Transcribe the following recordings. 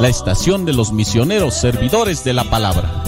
la estación de los misioneros servidores de la palabra.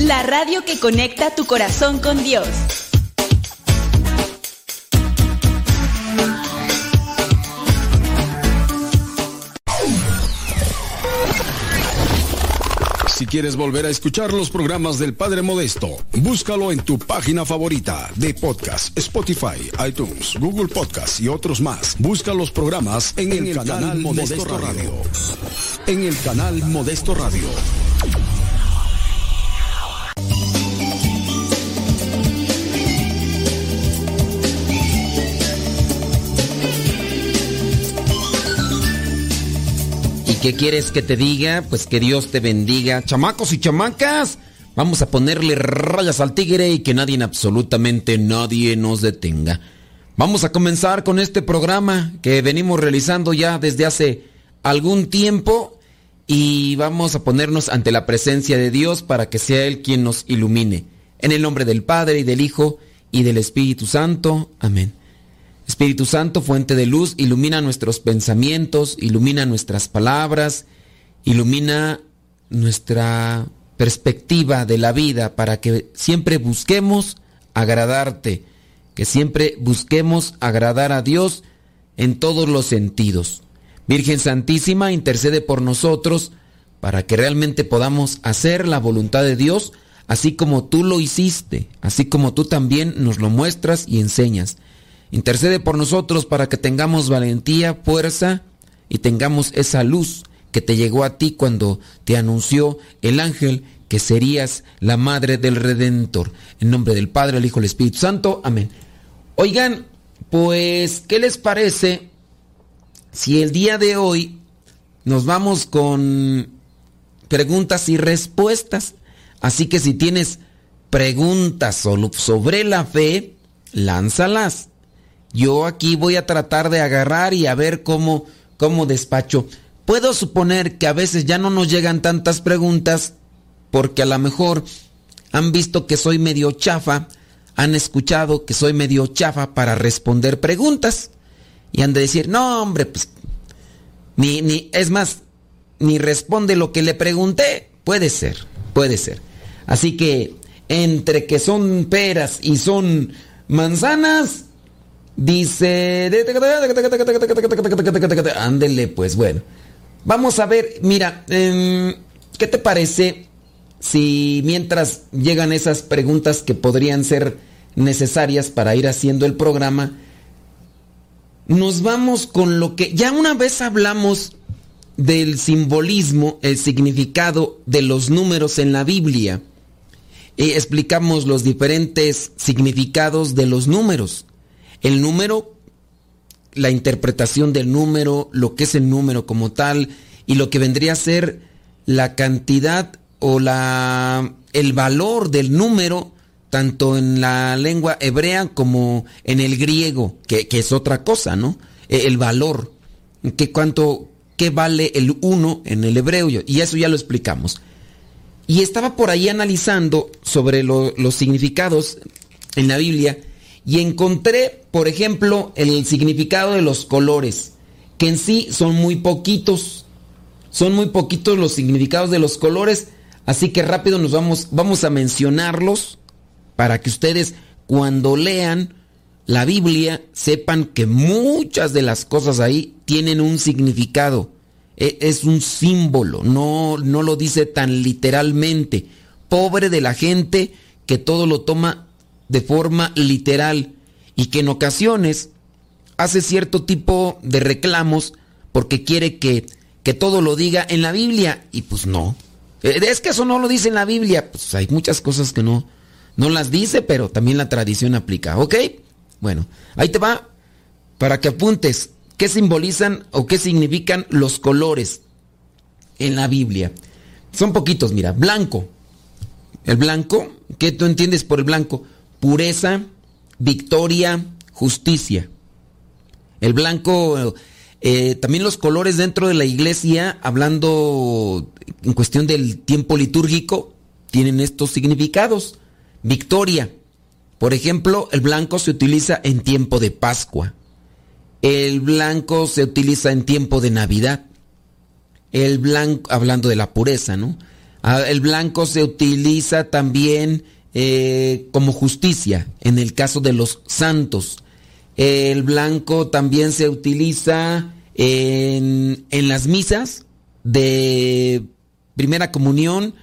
La radio que conecta tu corazón con Dios. Si quieres volver a escuchar los programas del Padre Modesto, búscalo en tu página favorita de podcast, Spotify, iTunes, Google Podcast y otros más. Busca los programas en, el, canal, Modesto, Radio. En el canal Modesto Radio. Qué quieres que te diga? Pues que Dios te bendiga. Chamacos y chamacas, vamos a ponerle rayas al tigre y que nadie, absolutamente nadie nos detenga. Vamos a comenzar con este programa que venimos realizando ya desde hace algún tiempo y vamos a ponernos ante la presencia de Dios para que sea Él quien nos ilumine. En el nombre del Padre y del Hijo y del Espíritu Santo. Amén. Espíritu Santo, fuente de luz, ilumina nuestros pensamientos, ilumina nuestras palabras, ilumina nuestra perspectiva de la vida para que siempre busquemos agradarte, que siempre busquemos agradar a Dios en todos los sentidos. Virgen Santísima, intercede por nosotros para que realmente podamos hacer la voluntad de Dios así como tú lo hiciste, así como tú también nos lo muestras y enseñas. Intercede por nosotros para que tengamos valentía, fuerza y tengamos esa luz que te llegó a ti cuando te anunció el ángel que serías la madre del Redentor. En nombre del Padre, el Hijo y el Espíritu Santo. Amén. Oigan, pues, ¿qué les parece si el día de hoy nos vamos con preguntas y respuestas? Así que si tienes preguntas sobre la fe, lánzalas. Yo aquí voy a tratar de agarrar y a ver cómo, cómo despacho. Puedo suponer que a veces ya no nos llegan tantas preguntas porque a lo mejor han visto que soy medio chafa, han escuchado que soy medio chafa para responder preguntas y han de decir, no hombre, pues, ni, ni, es más, ni responde lo que le pregunté. Puede ser, puede ser. Así que entre que son peras y son manzanas, dice... Ándele, pues bueno. Vamos a ver, mira, ¿qué te parece si mientras llegan esas preguntas que podrían ser necesarias para ir haciendo el programa, nos vamos con lo que ya una vez hablamos del simbolismo, el significado de los números en la Biblia. Y explicamos los diferentes significados de los números. El número, la interpretación del número, lo que es el número como tal, y lo que vendría a ser la cantidad o la, el valor del número, tanto en la lengua hebrea como en el griego, que, que es otra cosa, ¿no? E, El valor, que cuánto, qué vale el uno en el hebreo, y eso ya lo explicamos. Y estaba por ahí analizando sobre lo- los significados en la Biblia y encontré, por ejemplo, el significado de los colores, que en sí son muy poquitos. Son muy poquitos los significados de los colores, así que rápido nos vamos, vamos a mencionarlos para que ustedes cuando lean la Biblia sepan que muchas de las cosas ahí tienen un significado. E- Es un símbolo, no, no lo dice tan literalmente. Pobre de la gente que todo lo toma de forma literal y que en ocasiones hace cierto tipo de reclamos porque quiere que, que todo lo diga en la Biblia y pues no. Eh, Es que eso no lo dice en la Biblia. Pues hay muchas cosas que no, no las dice, pero también la tradición aplica. ¿Ok? Bueno, ahí te va para que apuntes qué simbolizan o qué significan los colores en la Biblia. Son poquitos, mira. Blanco. El blanco, ¿qué tú entiendes por el blanco? Pureza, victoria, justicia. El blanco, eh, también los colores dentro de la iglesia, hablando en cuestión del tiempo litúrgico, tienen estos significados. Victoria. Por ejemplo, el blanco se utiliza en tiempo de Pascua. El blanco se utiliza en tiempo de Navidad. El blanco, hablando de la pureza, ¿no? Ah, El blanco se utiliza también eh, como justicia en el caso de los santos. El blanco también se utiliza en, en las misas de primera comunión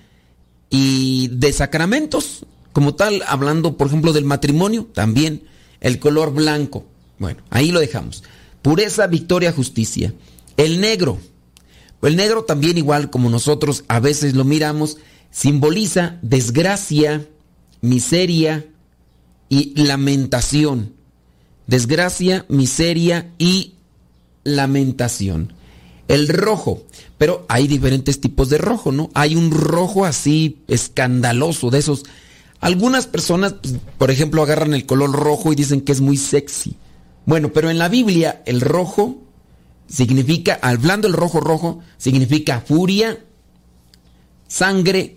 y de sacramentos, como tal, hablando por ejemplo del matrimonio, también el color blanco. Bueno, ahí lo dejamos. Pureza, victoria, justicia. El negro. El negro también igual como nosotros a veces lo miramos, simboliza desgracia, miseria y lamentación. Desgracia, miseria y lamentación. El rojo, pero hay diferentes tipos de rojo, ¿no? Hay un rojo así escandaloso de esos. Algunas personas, pues, por ejemplo, agarran el color rojo y dicen que es muy sexy. Bueno, pero en la Biblia el rojo significa, hablando el rojo rojo, significa furia, sangre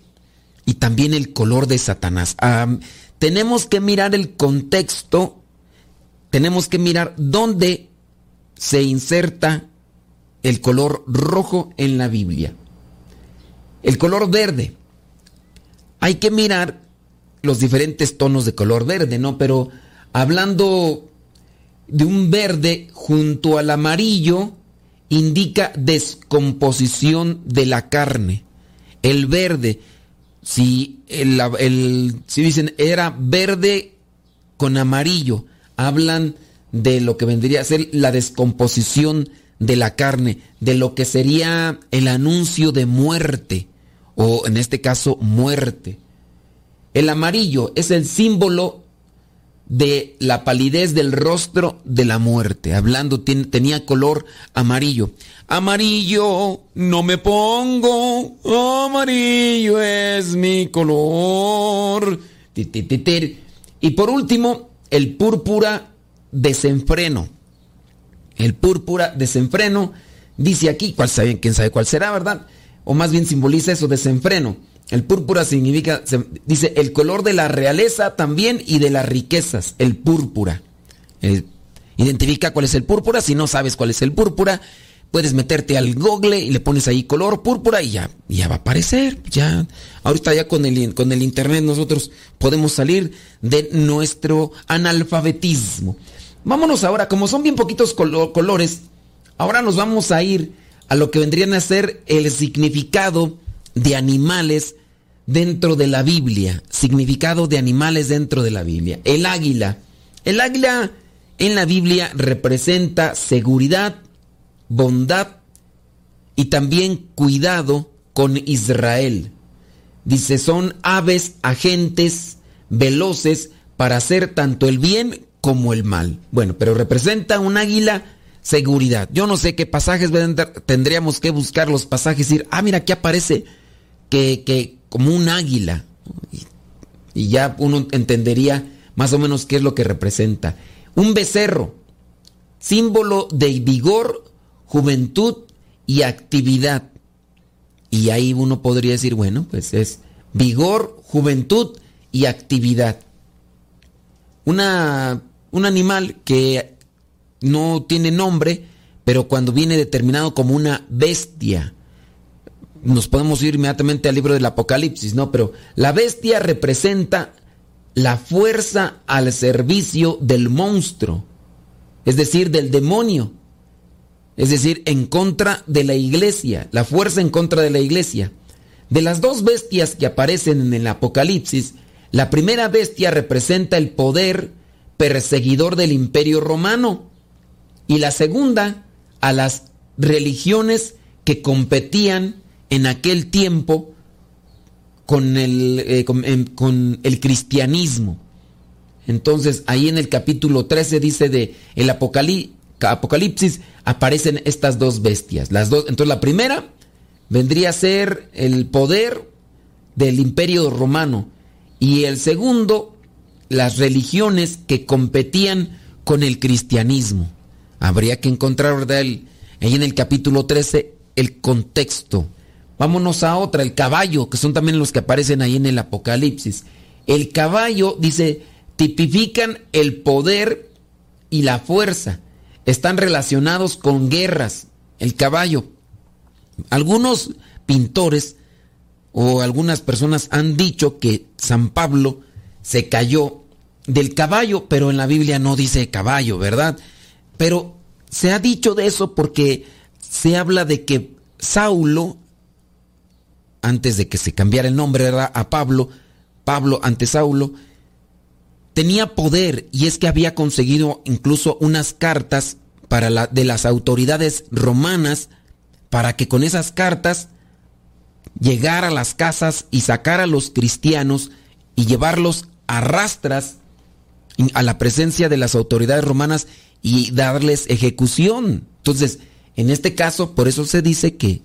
y también el color de Satanás. Tenemos que mirar el contexto, tenemos que mirar dónde se inserta el color rojo en la Biblia. El color verde. Hay que mirar los diferentes tonos de color verde, ¿no? Pero hablando de un verde junto al amarillo, indica descomposición de la carne. El verde, si, el, si dicen era verde con amarillo, hablan de lo que vendría a ser la descomposición de la carne, de lo que sería el anuncio de muerte, o en este caso muerte. El amarillo es el símbolo de la palidez del rostro de la muerte. Hablando, tenía color amarillo. Amarillo, no me pongo, amarillo es mi color. Y por último, el púrpura desenfreno el púrpura, desenfreno. Dice aquí, ¿cuál sabe, quién sabe cuál será, ¿verdad? O más bien simboliza eso, desenfreno. El púrpura significa, dice, el color de la realeza también y de las riquezas, el púrpura. identifica cuál es el púrpura, si no sabes cuál es el púrpura, puedes meterte al google y le pones ahí color púrpura y ya, ya va a aparecer. Ya, ahorita ya con el, con el internet nosotros podemos salir de nuestro analfabetismo. Vámonos ahora, como son bien poquitos colores, ahora nos vamos a ir a lo que vendrían a ser el significado de animales dentro de la Biblia. Significado de animales dentro de la Biblia. El águila. El águila en la Biblia representa seguridad, bondad y también cuidado con Israel. Dice, son aves agentes veloces para hacer tanto el bien como el mal. Bueno, pero representa un águila seguridad. Yo no sé qué pasajes tendríamos que buscar los pasajes y decir, ah, mira, aquí aparece que, que como un águila. Y, y ya uno entendería más o menos qué es lo que representa. Un becerro, símbolo de vigor, juventud y actividad. Y ahí uno podría decir, bueno, pues es vigor, juventud y actividad. Una un animal que no tiene nombre, pero cuando viene determinado como una bestia, nos podemos ir inmediatamente al libro del Apocalipsis, ¿no? Pero la bestia representa la fuerza al servicio del monstruo, es decir, del demonio, es decir, en contra de la iglesia, la fuerza en contra de la iglesia. De las dos bestias que aparecen en el Apocalipsis, la primera bestia representa el poder perseguidor del imperio romano y la segunda a las religiones que competían en aquel tiempo con el, eh, con, el cristianismo. Entonces ahí en el capítulo 13 dice de el Apocalipsis aparecen estas dos bestias. Las dos, entonces la primera vendría a ser el poder del imperio romano y el segundo las religiones que competían con el cristianismo. Habría que encontrar, ¿verdad? ahí en el capítulo 13, el contexto. Vámonos a otra, el caballo, que son también los que aparecen ahí en el Apocalipsis. El caballo, dice, tipifican el poder y la fuerza. Están relacionados con guerras. El caballo. Algunos pintores o algunas personas han dicho que San Pablo se cayó del caballo, pero en la Biblia no dice caballo, ¿verdad? Pero se ha dicho de eso porque se habla de que Saulo, antes de que se cambiara el nombre a Pablo, Pablo ante Saulo, tenía poder y es que había conseguido incluso unas cartas para la, de las autoridades romanas para que con esas cartas llegara a las casas y sacara a los cristianos y llevarlos a rastras a la presencia de las autoridades romanas y darles ejecución. Entonces, en este caso, por eso se dice que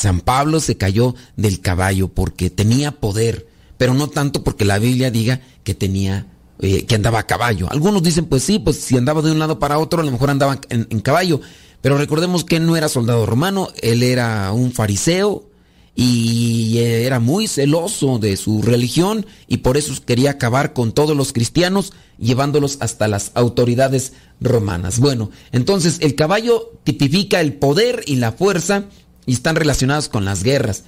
San Pablo se cayó del caballo porque tenía poder, pero no tanto porque la Biblia diga que tenía eh, que andaba a caballo. Algunos dicen, pues sí, pues si andaba de un lado para otro, a lo mejor andaba en, en caballo, Pero recordemos que no era soldado romano, él era un fariseo y era muy celoso de su religión y por eso quería acabar con todos los cristianos llevándolos hasta las autoridades romanas. Bueno, entonces el caballo tipifica el poder y la fuerza y están relacionados con las guerras.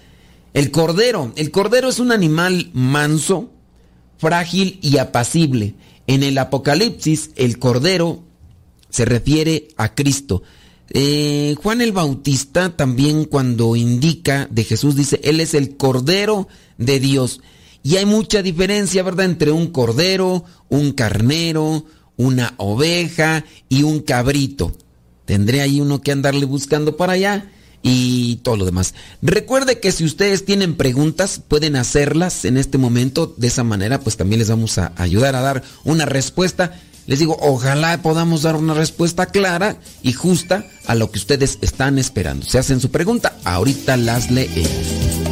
El cordero, el cordero es un animal manso, frágil y apacible. En el Apocalipsis, el cordero se refiere a Cristo. Eh, Juan el Bautista también cuando indica de Jesús dice, Él es el Cordero de Dios. Y hay mucha diferencia, ¿verdad?, entre un cordero, un carnero, una oveja y un cabrito. Tendré ahí uno que andarle buscando para allá y todo lo demás. Recuerde que si ustedes tienen preguntas, pueden hacerlas en este momento. De esa manera, pues también les vamos a ayudar a dar una respuesta. Les digo, ojalá podamos dar una respuesta clara y justa a lo que ustedes están esperando. Si hacen su pregunta, ahorita las leemos.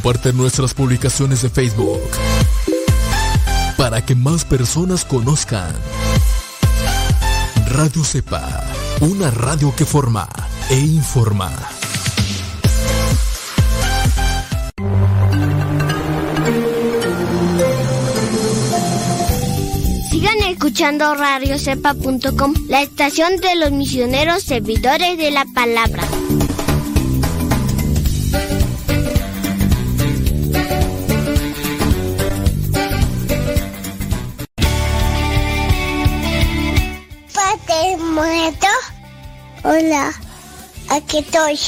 Comparte nuestras publicaciones de Facebook para que más personas conozcan. Radio Cepa, una radio que forma e informa. Sigan escuchando radiocepa.com, la estación de los misioneros servidores de la palabra. Hola, aquí estoy.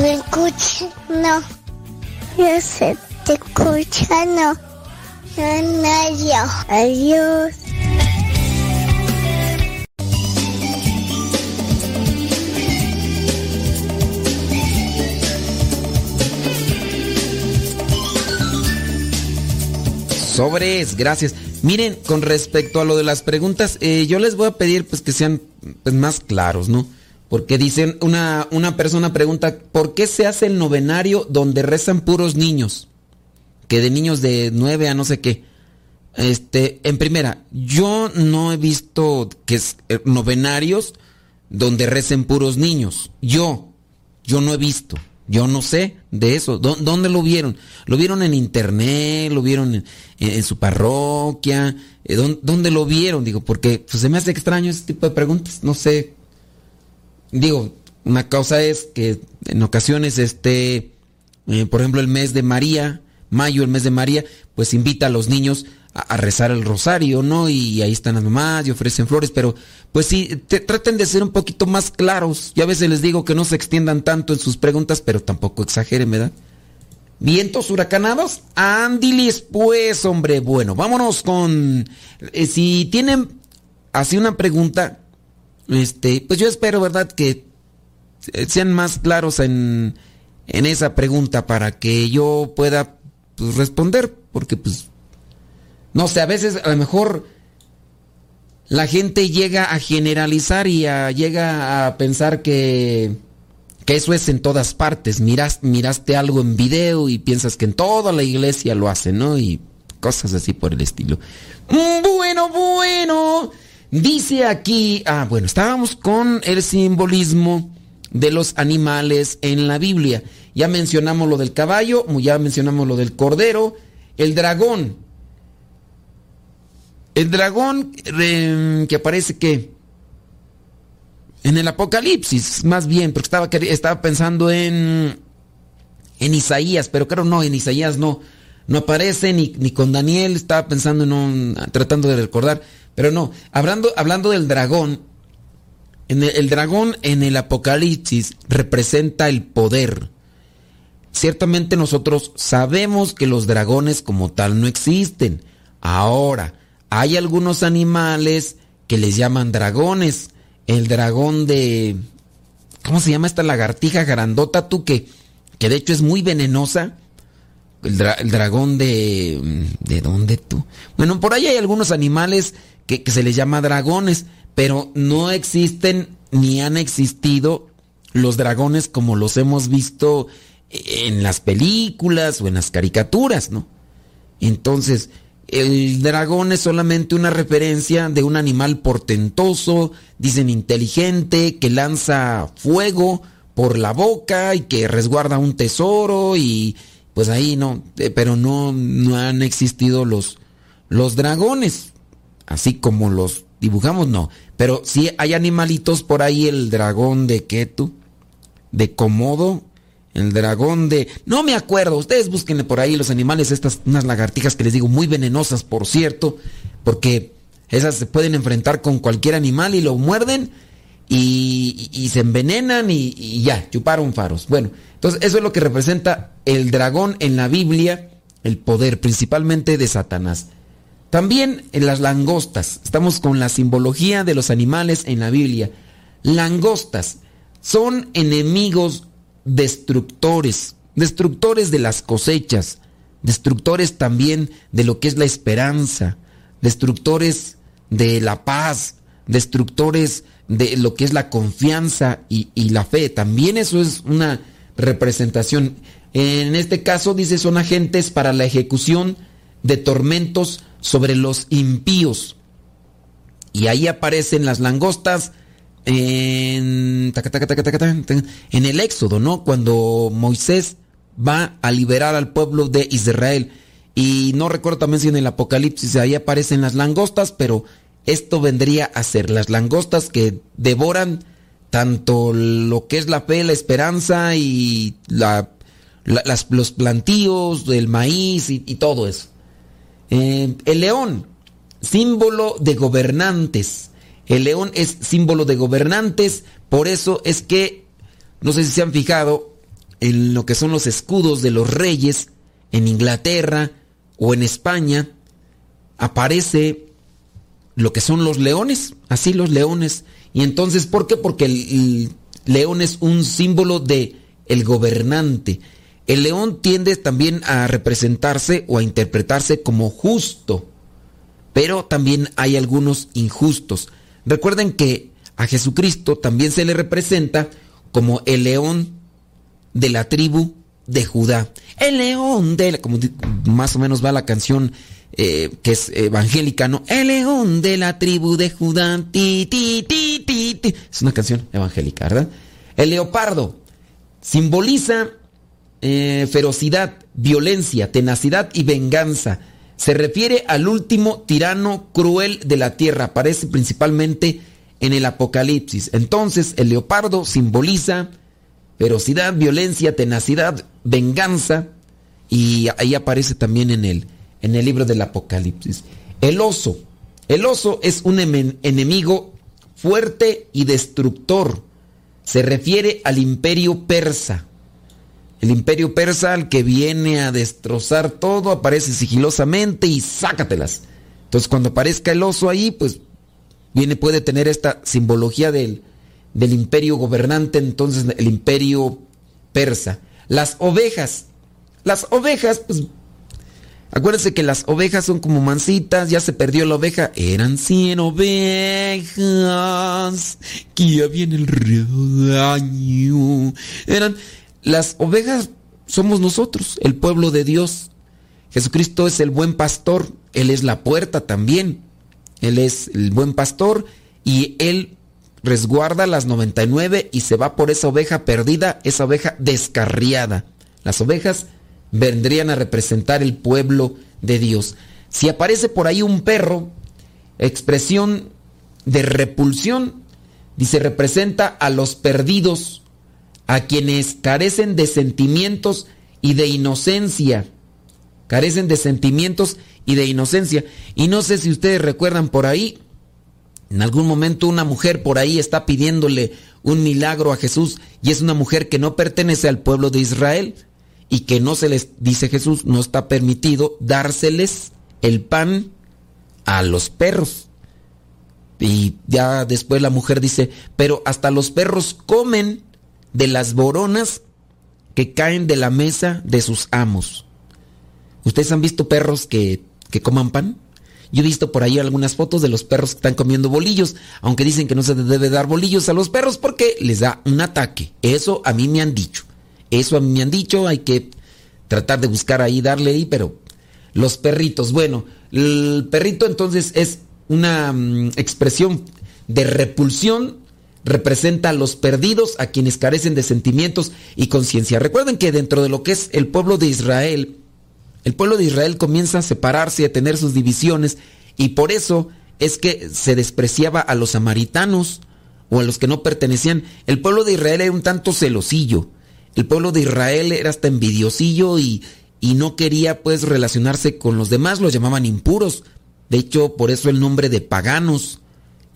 ¿Me escuchas? No. Yo sé, te escucha, no. No, no. Adiós. Sobres, gracias. Miren, con respecto a lo de las preguntas, eh, yo les voy a pedir pues que sean pues, más claros, ¿no? Porque dicen, una, una persona pregunta, ¿por qué se hace el novenario donde rezan puros niños? Que de niños de nueve a no sé qué. Este, en primera, yo no he visto que es eh, novenarios donde recen puros niños. Yo, yo no he visto. Yo no sé de eso. ¿Dó- ¿Dónde lo vieron? ¿Lo vieron en internet? ¿Lo vieron en, su parroquia? Eh, ¿dón- ¿Dónde lo vieron? Digo, porque pues, se me hace extraño ese tipo de preguntas. No sé. Digo, una cosa es que en ocasiones, este, eh, por ejemplo, el mes de María, mayo, el mes de María, pues invita a los niños a, rezar el rosario, ¿no? Y ahí están las mamás y ofrecen flores, pero pues sí, te- traten de ser un poquito más claros. Yo a veces les digo que no se extiendan tanto en sus preguntas, pero tampoco exageren, ¿verdad? ¿Vientos huracanados? Andilis, pues, hombre. Bueno, vámonos con. eh, si tienen así una pregunta, este, pues yo espero, ¿verdad?, que eh, sean más claros en, en esa pregunta para que yo pueda pues, responder, porque pues, no sé, a veces a lo mejor la gente llega a generalizar y a- llega a pensar que, que eso es en todas partes. Miras, miraste algo en video y piensas que en toda la iglesia lo hacen, ¿no? Y cosas así por el estilo. Mm, Bueno, bueno. Dice aquí, ah, bueno, estábamos con el simbolismo de los animales en la Biblia. Ya mencionamos lo del caballo, ya mencionamos lo del cordero, el dragón. El dragón que aparece que en el Apocalipsis, más bien, porque estaba, estaba pensando en, en Isaías, pero creo no, en Isaías no. no aparece ni, ni con Daniel, estaba pensando en un, tratando de recordar, pero no, hablando, hablando del dragón, en el dragón en el Apocalipsis representa el poder. Ciertamente nosotros sabemos que los dragones como tal no existen. Ahora, hay algunos animales que les llaman dragones. El dragón de... ¿Cómo se llama esta lagartija grandota tú que, que de hecho es muy venenosa? El, dra- el dragón de... ¿De dónde tú? Bueno, por ahí hay algunos animales que, que se les llama dragones, pero no existen ni han existido los dragones como los hemos visto en las películas o en las caricaturas, ¿no? Entonces, el dragón es solamente una referencia de un animal portentoso, dicen inteligente, que lanza fuego por la boca y que resguarda un tesoro y pues ahí no, eh, pero no, no han existido los, los dragones, así como los dibujamos, no. Pero sí hay animalitos por ahí, el dragón de Ketu, de Komodo, el dragón de... No me acuerdo, ustedes búsquenle por ahí los animales, estas, unas lagartijas que les digo, muy venenosas, por cierto, porque esas se pueden enfrentar con cualquier animal y lo muerden y, se envenenan y, y ya, chuparon faros. Bueno, entonces eso es lo que representa el dragón en la Biblia, el poder principalmente de Satanás. También en las langostas, estamos con la simbología de los animales en la Biblia. Langostas son enemigos destructores, destructores de las cosechas, destructores también de lo que es la esperanza, destructores de la paz, destructores de lo que es la confianza y, y la fe. También eso es una representación. En este caso dice son agentes para la ejecución de tormentos sobre los impíos. Y ahí aparecen las langostas en, en el Éxodo, ¿no? Cuando Moisés va a liberar al pueblo de Israel. Y no recuerdo también si en el Apocalipsis ahí aparecen las langostas, pero esto vendría a ser las langostas que devoran tanto lo que es la fe, la esperanza y la, la- las- los plantíos, el maíz y, y todo eso. Eh, el león, símbolo de gobernantes. El león es símbolo de gobernantes, por eso es que, no sé si se han fijado en lo que son los escudos de los reyes en Inglaterra o en España, aparece lo que son los leones, así los leones. Y entonces, ¿por qué? Porque el, león es un símbolo de el gobernante. El león tiende también a representarse o a interpretarse como justo, pero también hay algunos injustos. Recuerden que a Jesucristo también se le representa como el león de la tribu de Judá. El león de la, como más o menos va la canción eh, que es evangélica, ¿no? El león de la tribu de Judá. Ti, ti, ti, ti, ti. Es una canción evangélica, ¿verdad? El leopardo simboliza eh, ferocidad, violencia, tenacidad y venganza. Se refiere al último tirano cruel de la tierra. Aparece principalmente en el Apocalipsis. Entonces, el leopardo simboliza ferocidad, violencia, tenacidad, venganza. Y ahí aparece también en el, en el libro del Apocalipsis. El oso. El oso es un enemigo fuerte y destructor. Se refiere al imperio persa. El imperio persa al que viene a destrozar todo aparece sigilosamente y sácatelas. Entonces cuando aparezca el oso ahí, pues viene, puede tener esta simbología del, del imperio gobernante, entonces el imperio persa. Las ovejas. Las ovejas, pues acuérdense que las ovejas son como mansitas, ya se perdió la oveja. Eran 100 ovejas que había en el rebaño. Eran las ovejas somos nosotros, el pueblo de Dios. Jesucristo es el buen pastor, Él es la puerta también. Él es el buen pastor y Él resguarda las 99 y se va por esa oveja perdida, esa oveja descarriada. Las ovejas vendrían a representar el pueblo de Dios. Si aparece por ahí un perro, expresión de repulsión, dice, representa a los perdidos, a quienes carecen de sentimientos y de inocencia. carecen de sentimientos y de inocencia. Y no sé si ustedes recuerdan por ahí, en algún momento una mujer por ahí está pidiéndole un milagro a Jesús y es una mujer que no pertenece al pueblo de Israel y que no se les, dice Jesús, no está permitido dárseles el pan a los perros. Y ya después la mujer dice, pero hasta los perros comen de las boronas que caen de la mesa de sus amos. ¿Ustedes han visto perros que, que coman pan? Yo he visto por ahí algunas fotos de los perros que están comiendo bolillos, aunque dicen que no se debe dar bolillos a los perros porque les da un ataque. Eso a mí me han dicho. Eso a mí me han dicho, hay que tratar de buscar ahí, darle ahí, pero los perritos, bueno, el perrito entonces es una mm, expresión de repulsión, representa a los perdidos, a quienes carecen de sentimientos y conciencia. Recuerden que dentro de lo que es el pueblo de Israel, el pueblo de Israel comienza a separarse y a tener sus divisiones y por eso es que se despreciaba a los samaritanos o a los que no pertenecían. El pueblo de Israel era un tanto celosillo. El pueblo de Israel era hasta envidiosillo y, y no quería pues relacionarse con los demás, los llamaban impuros. De hecho, por eso el nombre de paganos,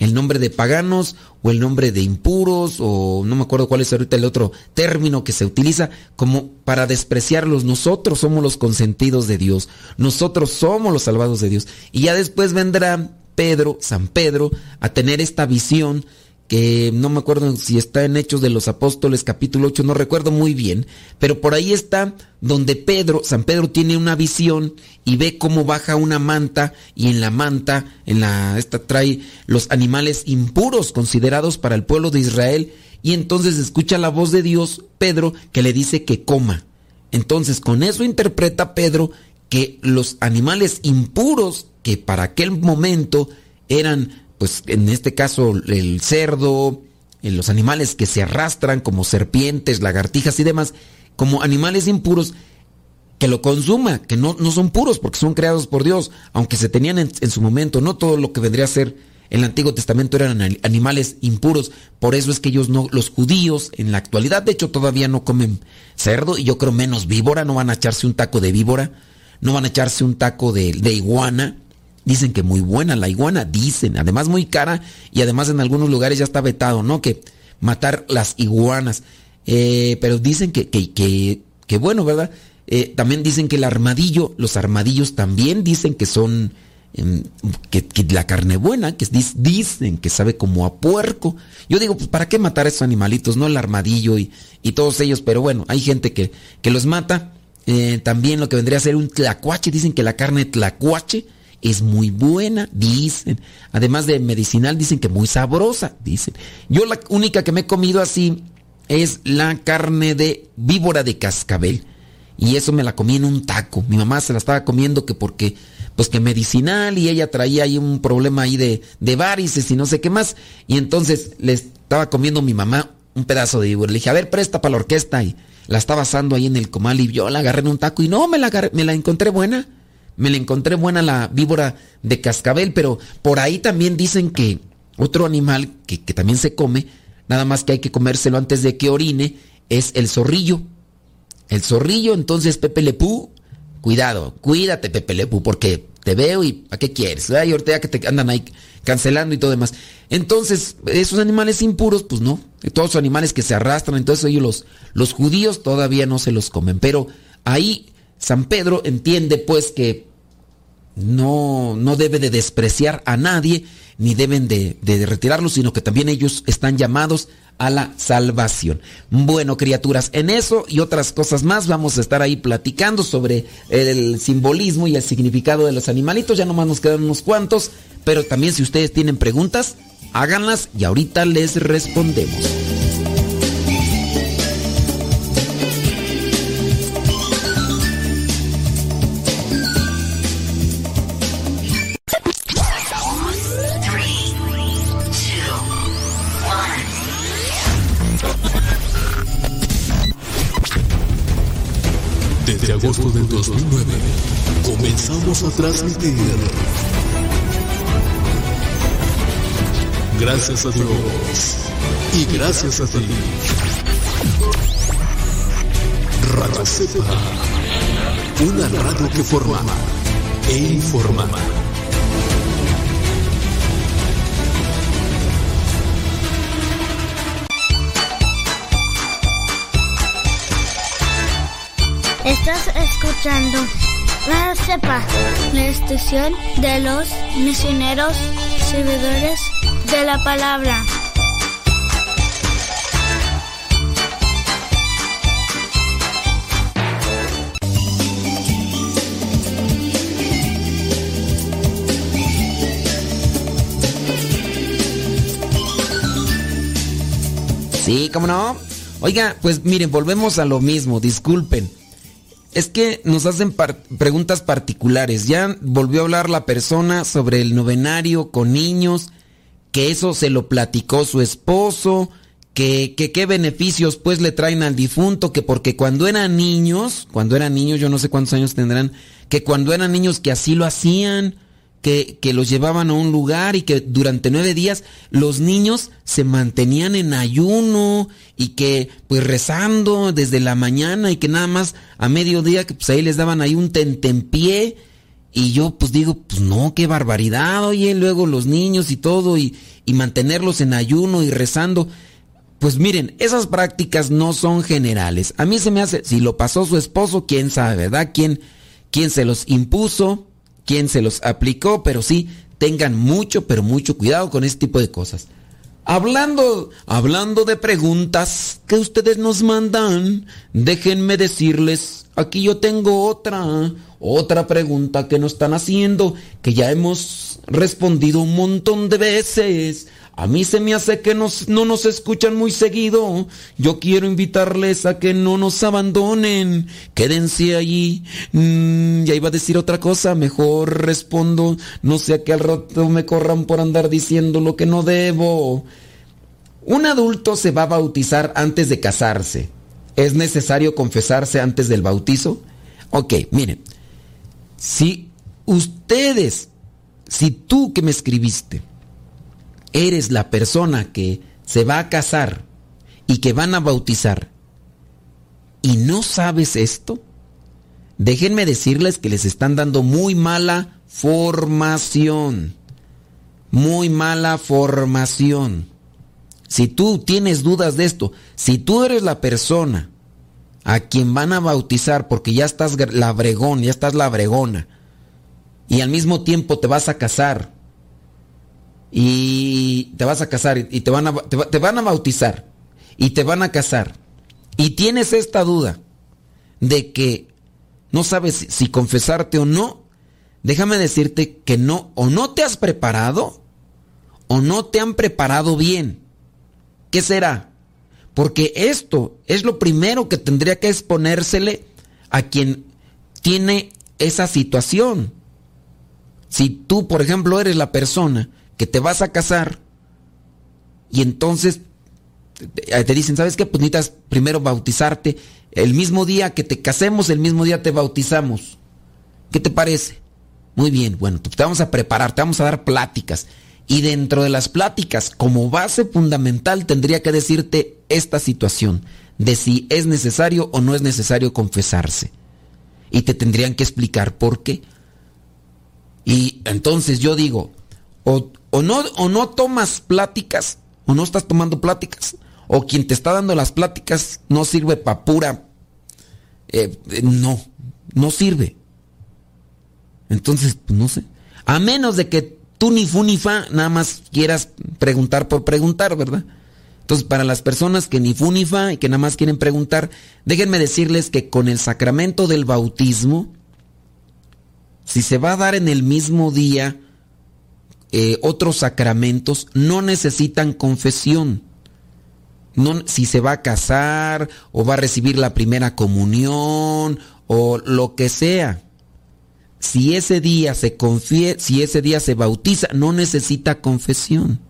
el nombre de paganos o el nombre de impuros o no me acuerdo cuál es ahorita el otro término que se utiliza como para despreciarlos. Nosotros somos los consentidos de Dios, nosotros somos los salvados de Dios. Y ya después vendrá Pedro, San Pedro, a tener esta visión que no me acuerdo si está en Hechos de los Apóstoles capítulo 8, no recuerdo muy bien, pero por ahí está donde Pedro, San Pedro tiene una visión y ve cómo baja una manta y en la manta, en la esta trae los animales impuros considerados para el pueblo de Israel y entonces escucha la voz de Dios, Pedro, que le dice que coma. Entonces, con eso interpreta Pedro que los animales impuros que para aquel momento eran pues en este caso el cerdo, los animales que se arrastran como serpientes, lagartijas y demás, como animales impuros, que lo consuma, que no, no son puros porque son creados por Dios, aunque se tenían en, su momento, no todo lo que vendría a ser el Antiguo Testamento eran animales impuros, por eso es que ellos no, los judíos en la actualidad, de hecho todavía no comen cerdo y yo creo menos víbora, no van a echarse un taco de víbora, no van a echarse un taco de iguana, Dicen que muy buena la iguana, dicen, además muy cara y además en algunos lugares ya está vetado, ¿no? Que matar las iguanas. Eh, pero dicen que, que, que, bueno, ¿verdad? Eh, también dicen que el armadillo, los armadillos también dicen que son, eh, que, la carne buena, que dicen que sabe como a puerco. Yo digo, pues ¿para qué matar a esos animalitos? No el armadillo y, y todos ellos, pero bueno, hay gente que, que los mata. también lo que vendría a ser un tlacuache, dicen que la carne tlacuache es muy buena, dicen. Además de medicinal, dicen que muy sabrosa, dicen. Yo la única que me he comido así es la carne de víbora de cascabel. Y eso me la comí en un taco. Mi mamá se la estaba comiendo que porque, pues que medicinal y ella traía ahí un problema ahí de, de varices y no sé qué más. Y entonces le estaba comiendo mi mamá un pedazo de víbora. Le dije, a ver, presta para la orquesta. Y la estaba asando ahí en el comal y yo la agarré en un taco y no, me la, me la encontré buena. Me la encontré buena la víbora de cascabel, pero por ahí también dicen que otro animal que, que, también se come, nada más que hay que comérselo antes de que orine, es el zorrillo. El zorrillo, entonces Pepe Lepú, cuidado, cuídate Pepe Lepú, porque te veo y ¿a qué quieres? Y ahorita que te andan ahí cancelando y todo demás. Entonces, esos animales impuros, pues no. Todos los animales que se arrastran, entonces ellos los, los judíos todavía no se los comen. Pero ahí San Pedro entiende pues que no, no debe de despreciar a nadie, ni deben de, de retirarlos, sino que también ellos están llamados a la salvación. Bueno, criaturas, en eso y otras cosas más vamos a estar ahí platicando sobre el simbolismo y el significado de los animalitos. Ya nomás nos quedan unos cuantos, pero también si ustedes tienen preguntas, háganlas y ahorita les respondemos. Agosto del 2009 comenzamos a transmitir. Gracias a Dios y gracias a ti. Radio Cepa Una radio que forma e informa. Escuchando La Cepa, la estación de los misioneros servidores de la palabra. Sí, ¿cómo no? Oiga, pues miren, volvemos a lo mismo, disculpen. Es que nos hacen preguntas particulares. Ya volvió a hablar la persona sobre el novenario con niños, que eso se lo platicó su esposo, que, que qué beneficios pues le traen al difunto, que porque cuando eran niños, cuando eran niños, yo no sé cuántos años tendrán, que cuando eran niños que así lo hacían, que, que los llevaban a un lugar y que durante nueve días los niños se mantenían en ayuno y que pues rezando desde la mañana y que nada más a mediodía que pues ahí les daban ahí un tentempié y yo pues digo, pues no, qué barbaridad, oye, luego los niños y todo y, y mantenerlos en ayuno y rezando. Pues miren, esas prácticas no son generales. A mí se me hace, si lo pasó su esposo, quién sabe, ¿verdad? ¿Quién, quién se los impuso? ¿Quién se los aplicó? Pero sí, tengan mucho, pero mucho cuidado con este tipo de cosas. Hablando, hablando de preguntas que ustedes nos mandan, déjenme decirles, aquí yo tengo otra, otra pregunta que nos están haciendo, que ya hemos respondido un montón de veces. A mí se me hace que no nos escuchan muy seguido. Yo quiero invitarles a que no nos abandonen. Quédense allí. Mm, ya iba a decir otra cosa, mejor respondo. No sea que al rato me corran por andar diciendo lo que no debo. Un adulto se va a bautizar antes de casarse. ¿Es necesario confesarse antes del bautizo? Ok, miren. Si ustedes, si tú que me escribiste, eres la persona que se va a casar y que van a bautizar y no sabes esto, déjenme decirles que les están dando muy mala formación. Muy mala formación. Si tú tienes dudas de esto, si tú eres la persona a quien van a bautizar porque ya estás labregón, ya estás labregona, y al mismo tiempo te vas a casar, y te vas a casar y te van a, te, va- te van a bautizar y te van a casar y tienes esta duda de que no sabes si confesarte o no, déjame decirte que no, o no te has preparado o no te han preparado bien. ¿Qué será? Porque esto es lo primero que tendría que exponérsele a quien tiene esa situación. Si tú, por ejemplo, eres la persona que te vas a casar y entonces te te dicen, ¿sabes qué? Pues necesitas primero bautizarte. El mismo día que te casemos, el mismo día te bautizamos. ¿Qué te parece? Muy bien, bueno, pues te vamos a preparar, te vamos a dar pláticas. Y dentro de las pláticas, como base fundamental, tendría que decirte esta situación de si es necesario o no es necesario confesarse. Y te tendrían que explicar por qué. Y entonces yo digo, o, o no, o no tomas pláticas, o no estás tomando pláticas, o quien te está dando las pláticas no sirve para pura... eh, eh, no, no sirve. Entonces, pues no sé. A menos de que tú ni fu ni fa, nada más quieras preguntar por preguntar, ¿verdad? Entonces, para las personas que ni fu ni fa y que nada más quieren preguntar, déjenme decirles que con el sacramento del bautismo, si se va a dar en el mismo día eh, otros sacramentos, no necesitan confesión. No, si se va a casar o va a recibir la primera comunión o lo que sea. Si ese día se confie, si ese día se bautiza, no necesita confesión.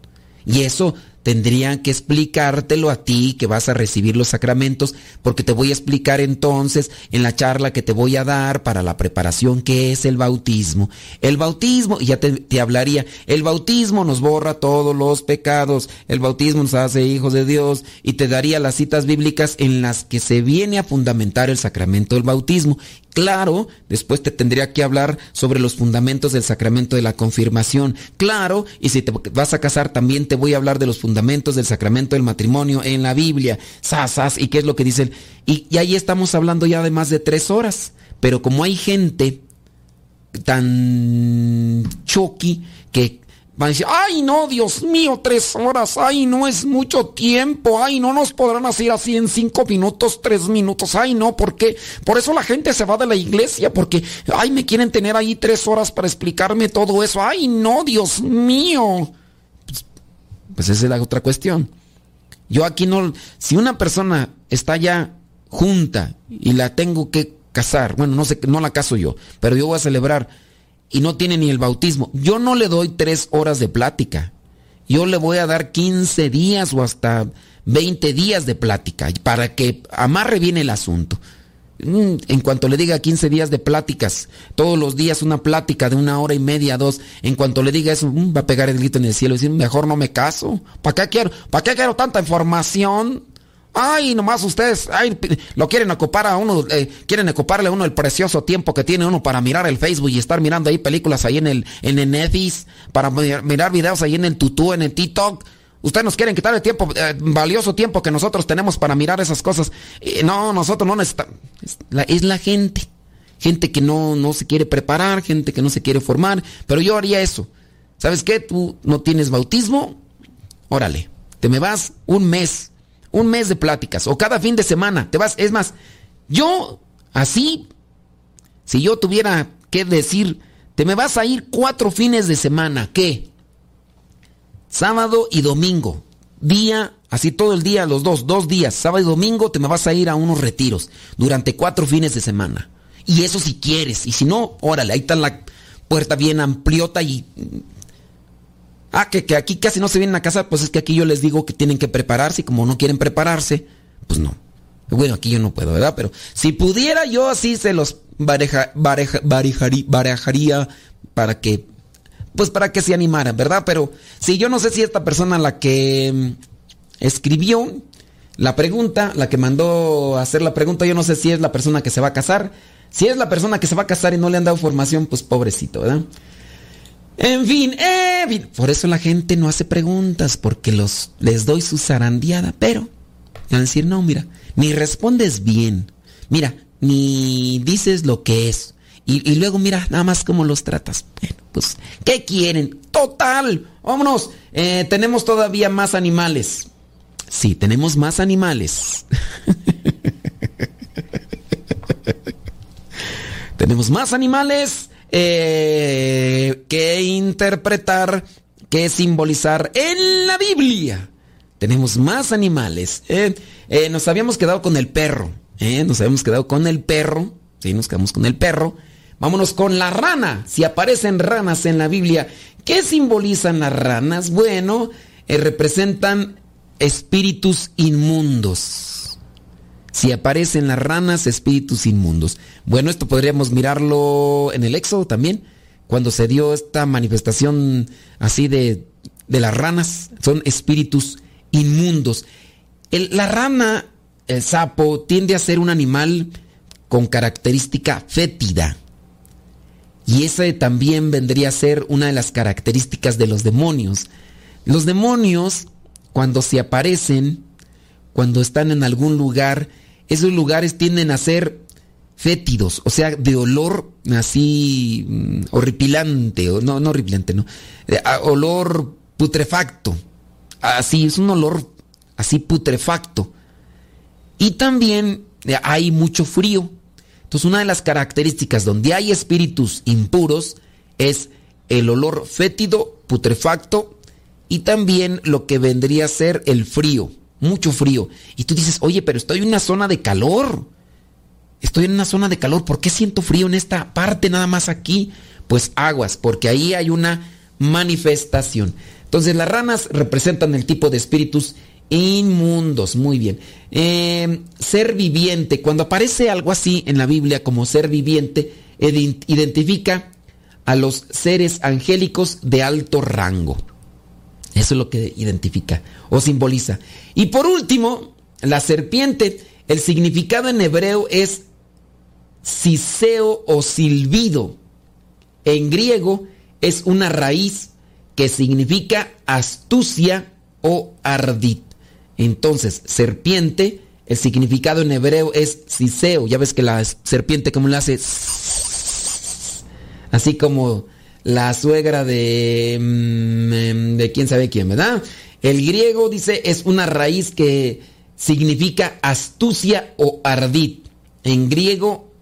Y eso tendrían que explicártelo a ti que vas a recibir los sacramentos, porque te voy a explicar entonces en la charla que te voy a dar para la preparación qué es el bautismo. El bautismo, y ya te hablaría, el bautismo nos borra todos los pecados, el bautismo nos hace hijos de Dios, y te daría las citas bíblicas en las que se viene a fundamentar el sacramento del bautismo. Claro, después te tendría que hablar sobre los fundamentos del sacramento de la confirmación. Claro, y si te vas a casar también te voy a hablar de los fundamentos del sacramento del matrimonio en la Biblia. Sasas, ¿y qué es lo que dice? Y, y ahí estamos hablando ya de más de tres horas. Pero como hay gente tan choqui que van a decir, ay no, Dios mío, tres horas, ay no es mucho tiempo, ay no nos podrán hacer así en cinco minutos, tres minutos, ay no, porque por eso la gente se va de la iglesia, porque, ay, me quieren tener ahí tres horas para explicarme todo eso, ay no, Dios mío. Pues, pues esa es la otra cuestión. Yo aquí no, si una persona está ya junta y la tengo que casar, bueno, no sé, no la caso yo, pero yo voy a celebrar y no tiene ni el bautismo, yo no le doy tres horas de plática. Yo le voy a dar 15 días o hasta 20 días de plática para que amarre bien el asunto. Mm, En cuanto le diga 15 días de pláticas, todos los días una plática de una hora y media, dos, en cuanto le diga eso, mm, va a pegar el grito en el cielo y decir, mejor no me caso. ¿Para qué quiero, para qué quiero tanta información? Ay, nomás ustedes, ay, lo quieren ocupar a uno, eh, quieren ocuparle a uno el precioso tiempo que tiene uno para mirar el Facebook y estar mirando ahí películas ahí en el, en el Netfllix, para mi- mirar videos ahí en el tutú, en el TikTok. Ustedes nos quieren quitar el tiempo, eh, valioso tiempo que nosotros tenemos para mirar esas cosas. No, nosotros no necesitamos. Es la, es la gente. Gente que no, no se quiere preparar, gente que no se quiere formar. Pero yo haría eso. ¿Sabes qué? Tú no tienes bautismo. Órale, te me vas un mes. Un mes de pláticas. O cada fin de semana. Te vas. Es más, yo así, si yo tuviera que decir, te me vas a ir cuatro fines de semana. ¿Qué? Sábado y domingo. Día, así todo el día, los dos, dos días, sábado y domingo, te me vas a ir a unos retiros durante cuatro fines de semana. Y eso si quieres. Y si no, órale, ahí está la puerta bien ampliota y... Ah, que, que aquí casi no se vienen a casar, pues es que aquí yo les digo que tienen que prepararse y como no quieren prepararse, pues no. Bueno, aquí yo no puedo, ¿verdad? Pero si pudiera yo así se los bareja, bareja- barejarí- barajaría para que, pues para que se animaran, ¿verdad? Pero si yo no sé si esta persona la que mm, escribió la pregunta, la que mandó a hacer la pregunta, yo no sé si es la persona que se va a casar. Si es la persona que se va a casar y no le han dado formación, pues pobrecito, ¿verdad? En fin, eh, por eso la gente no hace preguntas, porque los, les doy su zarandeada, pero van a decir, no, mira, ni respondes bien, mira, ni dices lo que es, y, y luego mira nada más cómo los tratas. Bueno, pues, ¿qué quieren? Total, vámonos, eh, tenemos todavía más animales. Sí, tenemos más animales. Tenemos más animales eh, que interpretar, que simbolizar en la Biblia. Tenemos más animales. eh. Eh, nos habíamos quedado con el perro. eh, Nos habíamos quedado con el perro. Sí, nos quedamos con el perro. Vámonos con la rana. Si aparecen ranas en la Biblia, ¿qué simbolizan las ranas? Bueno, representan espíritus inmundos. Si aparecen las ranas, espíritus inmundos. Bueno, esto podríamos mirarlo en el Éxodo también, cuando se dio esta manifestación así de, de las ranas, son espíritus inmundos. La rana, el sapo, tiende a ser un animal con característica fétida. Y esa también vendría a ser una de las características de los demonios. Los demonios, cuando se aparecen, cuando están en algún lugar, esos lugares tienden a ser fétidos, o sea, de olor así mm, horripilante, o no, no horripilante, no, olor putrefacto, así, es un olor así putrefacto. Y también eh, hay mucho frío. Entonces, una de las características donde hay espíritus impuros es el olor fétido, putrefacto y también lo que vendría a ser el frío, mucho frío. Y tú dices, oye, pero estoy en una zona de calor. Estoy en una zona de calor, ¿por qué siento frío en esta parte nada más aquí? Pues aguas, porque ahí hay una manifestación. Entonces las ranas representan el tipo de espíritus inmundos, muy bien. Eh, ser viviente, cuando aparece algo así en la Biblia como ser viviente, identifica a los seres angélicos de alto rango. Eso es lo que identifica o simboliza. Y por último, la serpiente, el significado en hebreo es siseo o silbido. En griego es una raíz que significa astucia o ardid. Entonces, serpiente, el significado en hebreo es siseo. Ya ves que la serpiente como le hace... Así como la suegra de... mm, de quién sabe quién, ¿verdad? El griego dice es una raíz que significa astucia o ardid. En griego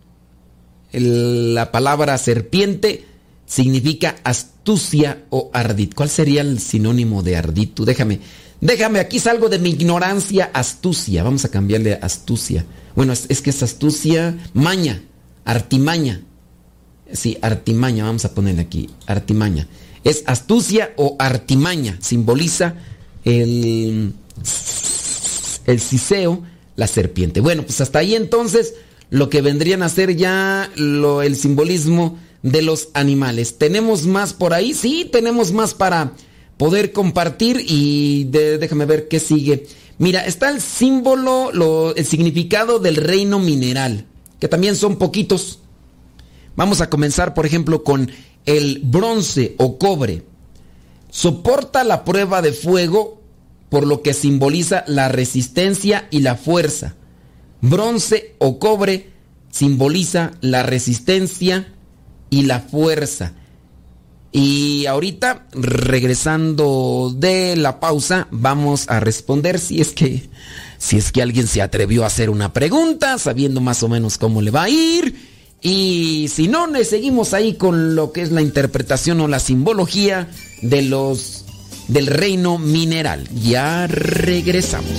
la palabra serpiente significa astucia o ardid. ¿Cuál sería el sinónimo de ardid? Tú déjame, déjame, aquí salgo de mi ignorancia, astucia. Vamos a cambiarle astucia. Bueno, es, es que es astucia, maña, artimaña. Sí, artimaña, vamos a ponerle aquí, artimaña. Es astucia o artimaña, simboliza el, el ciseo, la serpiente. Bueno, pues hasta ahí entonces lo que vendrían a ser ya lo, el simbolismo de los animales. ¿Tenemos más por ahí? Sí, tenemos más para poder compartir y déjame ver qué sigue. Mira, está el símbolo, lo- el significado del reino mineral, que también son poquitos. Vamos a comenzar, por ejemplo, con el bronce o cobre. Soporta la prueba de fuego, por lo que simboliza la resistencia y la fuerza. Bronce o cobre simboliza la resistencia y la fuerza. Y ahorita, regresando de la pausa, vamos a responder si es que si es que alguien se atrevió a hacer una pregunta, sabiendo más o menos cómo le va a ir. Y si no, le seguimos ahí con lo que es la interpretación o la simbología de los del reino mineral. Ya regresamos.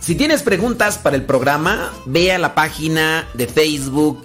Si tienes preguntas para el programa, ve a la página de Facebook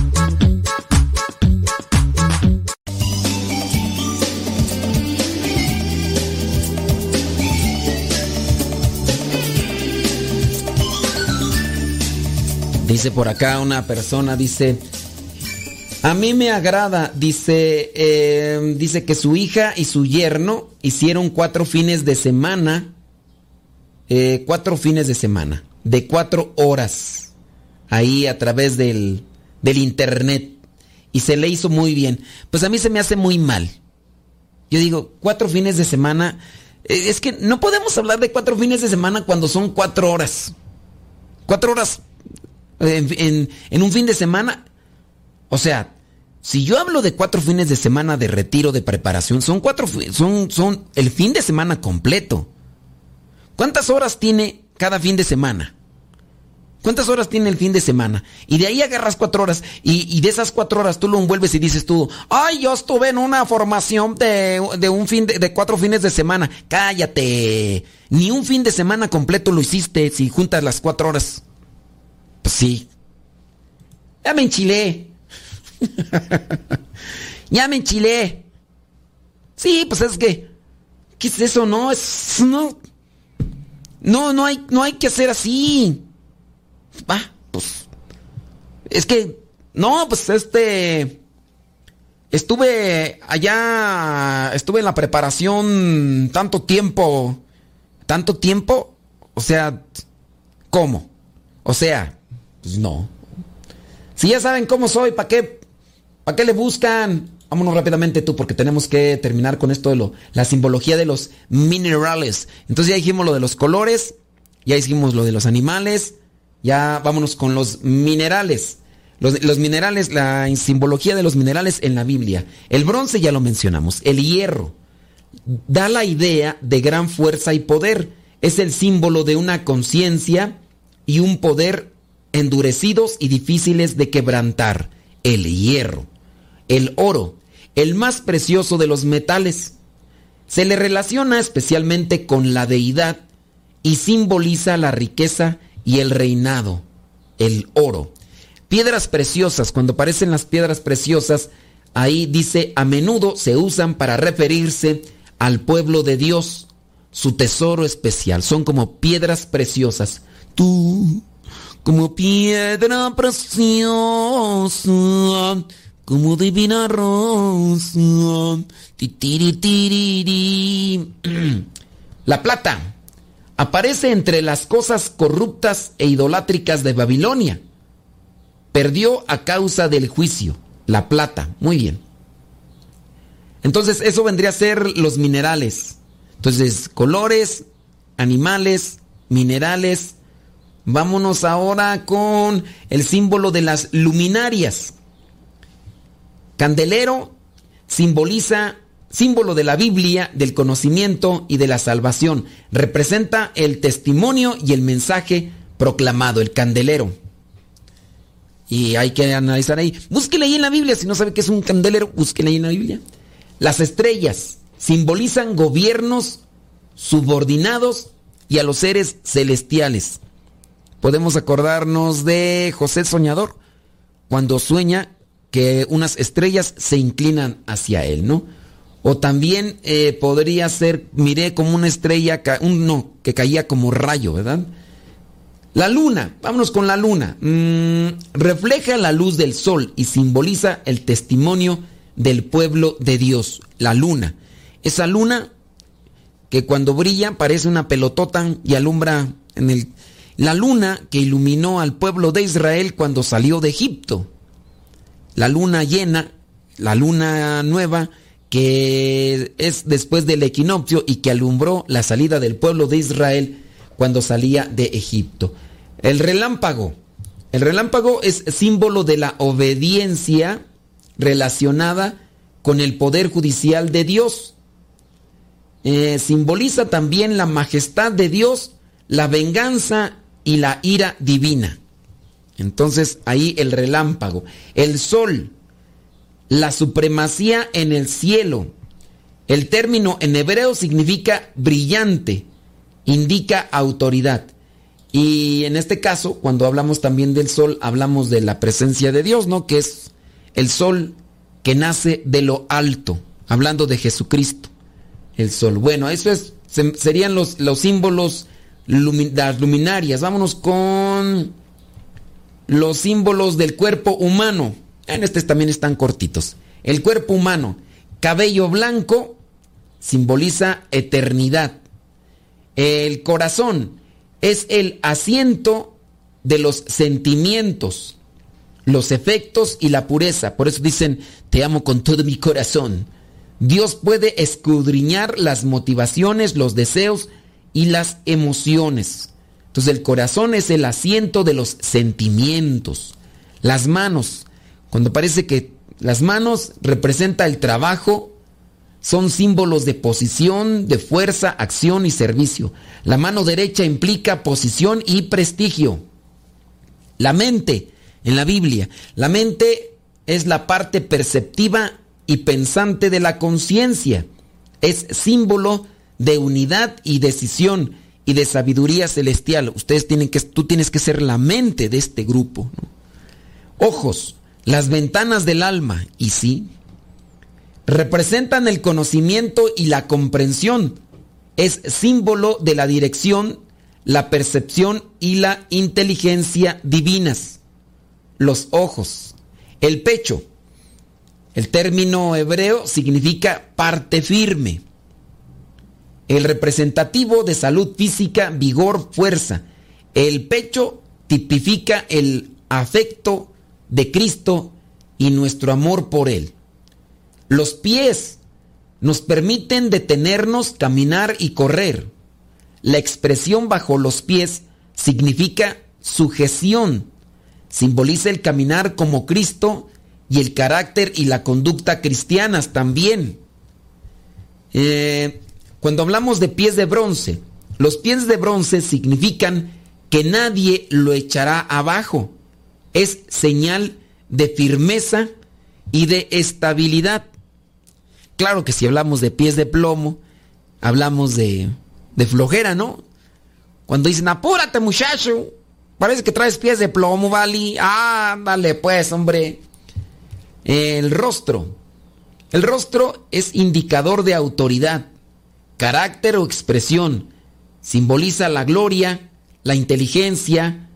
Dice por acá una persona, dice, a mí me agrada, dice, eh, dice que su hija y su yerno hicieron cuatro fines de semana, eh, cuatro fines de semana, de cuatro horas, ahí a través del, del internet, y se le hizo muy bien. Pues a mí se me hace muy mal. Yo digo, cuatro fines de semana, eh, es que no podemos hablar de cuatro fines de semana cuando son cuatro horas. Cuatro horas en, un fin de semana. O sea, si yo hablo de cuatro fines de semana de retiro de preparación, son cuatro, son, son el fin de semana completo. ¿Cuántas horas tiene cada fin de semana? ¿Cuántas horas tiene el fin de semana? Y de ahí agarras cuatro horas y, y de esas cuatro horas tú lo envuelves y dices tú, ay, yo estuve en una formación de, de un fin de cuatro fines de semana. Cállate. Ni un fin de semana completo lo hiciste si juntas las cuatro horas. Pues sí. Ya me enchilé. ya me enchilé. Sí, pues es que. ¿Qué es eso? No, es. No. No, no hay, no hay que hacer así. Va, pues. Es que. No, pues este. Estuve allá. Estuve en la preparación tanto tiempo. Tanto tiempo. O sea. ¿Cómo? O sea. Pues no. Si ya saben cómo soy, ¿para qué? ¿Para qué le buscan? Vámonos rápidamente tú, porque tenemos que terminar con esto de lo, la simbología de los minerales. Entonces ya dijimos lo de los colores, ya dijimos lo de los animales, ya vámonos con los minerales. Los, los minerales, la simbología de los minerales en la Biblia. El bronce ya lo mencionamos, el hierro da la idea de gran fuerza y poder. Es el símbolo de una conciencia y un poder endurecidos y difíciles de quebrantar. El hierro. El oro, el más precioso de los metales. Se le relaciona especialmente con la deidad y simboliza la riqueza y el reinado. El oro. Piedras preciosas, cuando aparecen las piedras preciosas, ahí dice, a menudo se usan para referirse al pueblo de Dios, su tesoro especial. Son como piedras preciosas. Tú, como piedra preciosa, como divina rosa. La plata aparece entre las cosas corruptas e idolátricas de Babilonia. Perdió a causa del juicio. La plata. Muy bien. Entonces eso vendría a ser los minerales. Entonces, colores, animales, minerales. Vámonos ahora con el símbolo de las luminarias. Candelero simboliza, símbolo de la Biblia, del conocimiento y de la salvación. Representa el testimonio y el mensaje proclamado, el candelero. Y hay que analizar ahí. Búsquele ahí en la Biblia, si no sabe qué es un candelero, búsquele ahí en la Biblia. Las estrellas simbolizan gobiernos subordinados y a los seres celestiales. Podemos acordarnos de José Soñador, cuando sueña que unas estrellas se inclinan hacia él, ¿no? O también eh, podría ser, miré como una estrella, un, no, que caía como rayo, ¿verdad? La luna, vámonos con la luna. Mm, refleja la luz del sol y simboliza el testimonio del pueblo de Dios, la luna. Esa luna que cuando brilla parece una pelotota y alumbra en el... La luna que iluminó al pueblo de Israel cuando salió de Egipto. La luna llena, la luna nueva, que es después del equinoccio y que alumbró la salida del pueblo de Israel cuando salía de Egipto. El relámpago. El relámpago es símbolo de la obediencia relacionada con el poder judicial de Dios. Eh, simboliza también la majestad de Dios, la venganza y la ira divina. Entonces ahí el relámpago. El sol, la supremacía en el cielo. El término en hebreo significa brillante, indica autoridad. Y en este caso, cuando hablamos también del sol, hablamos de la presencia de Dios, ¿no? Que es el sol que nace de lo alto, hablando de Jesucristo. El sol. Bueno, eso es, serían los, los símbolos, las luminarias. Vámonos con los símbolos del cuerpo humano. En este también están cortitos. El cuerpo humano, cabello blanco, simboliza eternidad. El corazón es el asiento de los sentimientos, los efectos y la pureza. Por eso dicen, te amo con todo mi corazón. Dios puede escudriñar las motivaciones, los deseos y las emociones. Entonces el corazón es el asiento de los sentimientos. Las manos, cuando parece que las manos representa el trabajo, son símbolos de posición, de fuerza, acción y servicio. La mano derecha implica posición y prestigio. La mente en la Biblia, la mente es la parte perceptiva y pensante de la conciencia. Es símbolo de unidad y decisión y de sabiduría celestial. Ustedes tienen que, tú tienes que ser la mente de este grupo. Ojos, las ventanas del alma, y sí, representan el conocimiento y la comprensión. Es símbolo de la dirección, la percepción y la inteligencia divinas. Los ojos, el pecho. El término hebreo significa parte firme. El representativo de salud física, vigor, fuerza. El pecho tipifica el afecto de Cristo y nuestro amor por Él. Los pies nos permiten detenernos, caminar y correr. La expresión bajo los pies significa sujeción. Simboliza el caminar como Cristo y el carácter y la conducta cristianas también. Eh, cuando hablamos de pies de bronce, los pies de bronce significan que nadie lo echará abajo. Es señal de firmeza y de estabilidad. Claro que si hablamos de pies de plomo, hablamos de, de flojera, ¿no? Cuando dicen, apúrate muchacho, parece que traes pies de plomo, ¿vale? Ándale pues, hombre. El rostro. El rostro es indicador de autoridad, carácter o expresión. Simboliza la gloria, la inteligencia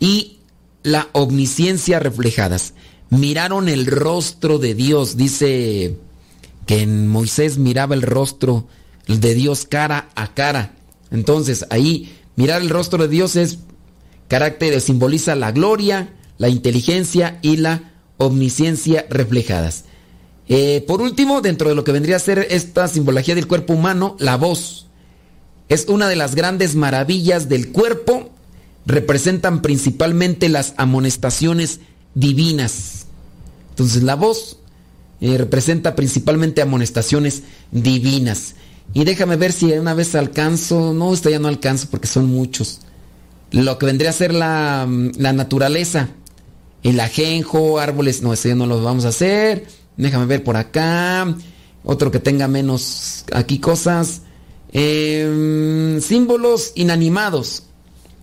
y la omnisciencia reflejadas. Miraron el rostro de Dios, dice que en Moisés miraba el rostro de Dios cara a cara. Entonces ahí mirar el rostro de Dios es carácter, simboliza la gloria, la inteligencia y la omnisciencia reflejadas. Eh, por último, dentro de lo que vendría a ser esta simbología del cuerpo humano, la voz. Es una de las grandes maravillas del cuerpo. Representan principalmente las amonestaciones divinas. Entonces la voz eh, representa principalmente amonestaciones divinas. Y déjame ver si una vez alcanzo, no, esta ya no alcanzo porque son muchos. Lo que vendría a ser la, la naturaleza, el ajenjo, árboles, no, ese ya no lo vamos a hacer. Déjame ver por acá. Otro que tenga menos aquí cosas. Eh, símbolos inanimados.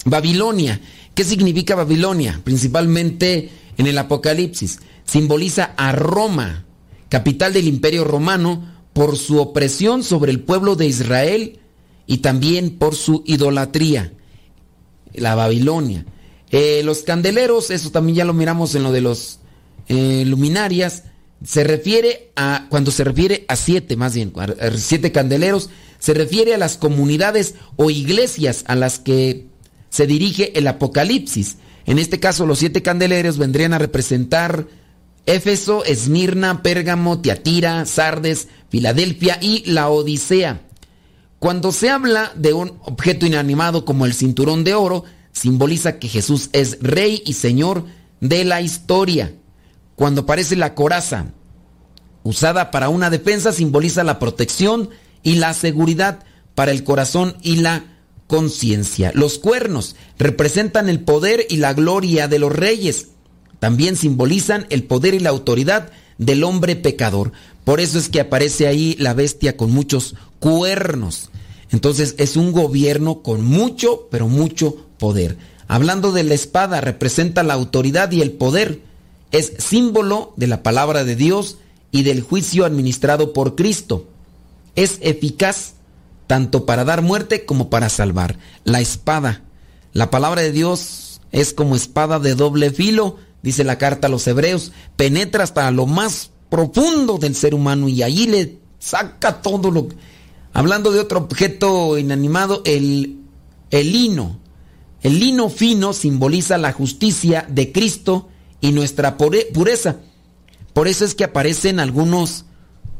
Babilonia. ¿Qué significa Babilonia? Principalmente en el Apocalipsis. Simboliza a Roma, capital del imperio romano, por su opresión sobre el pueblo de Israel y también por su idolatría. La Babilonia. Eh, los candeleros, eso también ya lo miramos en lo de los eh, luminarias, se refiere a, cuando se refiere a siete, más bien, siete candeleros, se refiere a las comunidades o iglesias a las que se dirige el Apocalipsis. En este caso, los siete candeleros vendrían a representar Éfeso, Esmirna, Pérgamo, Tiatira, Sardes, Filadelfia y la Odisea. Cuando se habla de un objeto inanimado como el cinturón de oro, simboliza que Jesús es rey y señor de la historia. Cuando aparece la coraza, usada para una defensa, simboliza la protección y la seguridad para el corazón y la conciencia. Los cuernos representan el poder y la gloria de los reyes. También simbolizan el poder y la autoridad del hombre pecador. Por eso es que aparece ahí la bestia con muchos cuernos. Entonces es un gobierno con mucho, pero mucho poder. Hablando de la espada, representa la autoridad y el poder. Es símbolo de la palabra de Dios y del juicio administrado por Cristo. Es eficaz tanto para dar muerte como para salvar. La espada. La palabra de Dios es como espada de doble filo, dice la carta a los hebreos. Penetra hasta lo más profundo del ser humano y allí le saca todo lo... Hablando de otro objeto inanimado, el, el lino. El lino fino simboliza la justicia de Cristo y nuestra pureza. Por eso es que aparecen algunos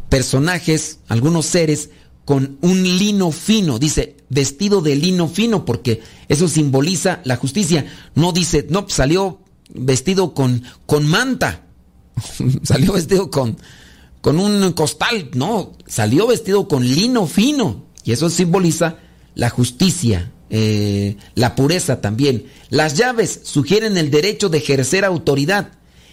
personajes, algunos seres con un lino fino, dice vestido de lino fino, porque eso simboliza la justicia. No dice, no, salió vestido con, con manta, salió vestido con, con un costal, no, salió vestido con lino fino. Y eso simboliza la justicia, eh, la pureza también. Las llaves sugieren el derecho de ejercer autoridad.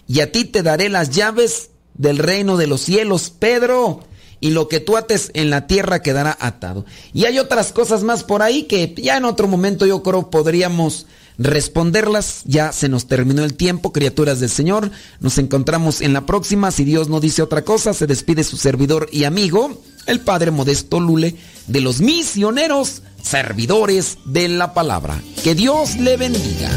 Y a ti te daré las llaves del reino de los cielos, Pedro. Y lo que tú ates en la tierra quedará atado. Y hay otras cosas más por ahí que ya en otro momento yo creo podríamos responderlas. Ya se nos terminó el tiempo, criaturas del Señor. Nos encontramos en la próxima. Si Dios no dice otra cosa, se despide su servidor y amigo, el Padre Modesto Lule, de los misioneros servidores de la palabra. Que Dios le bendiga.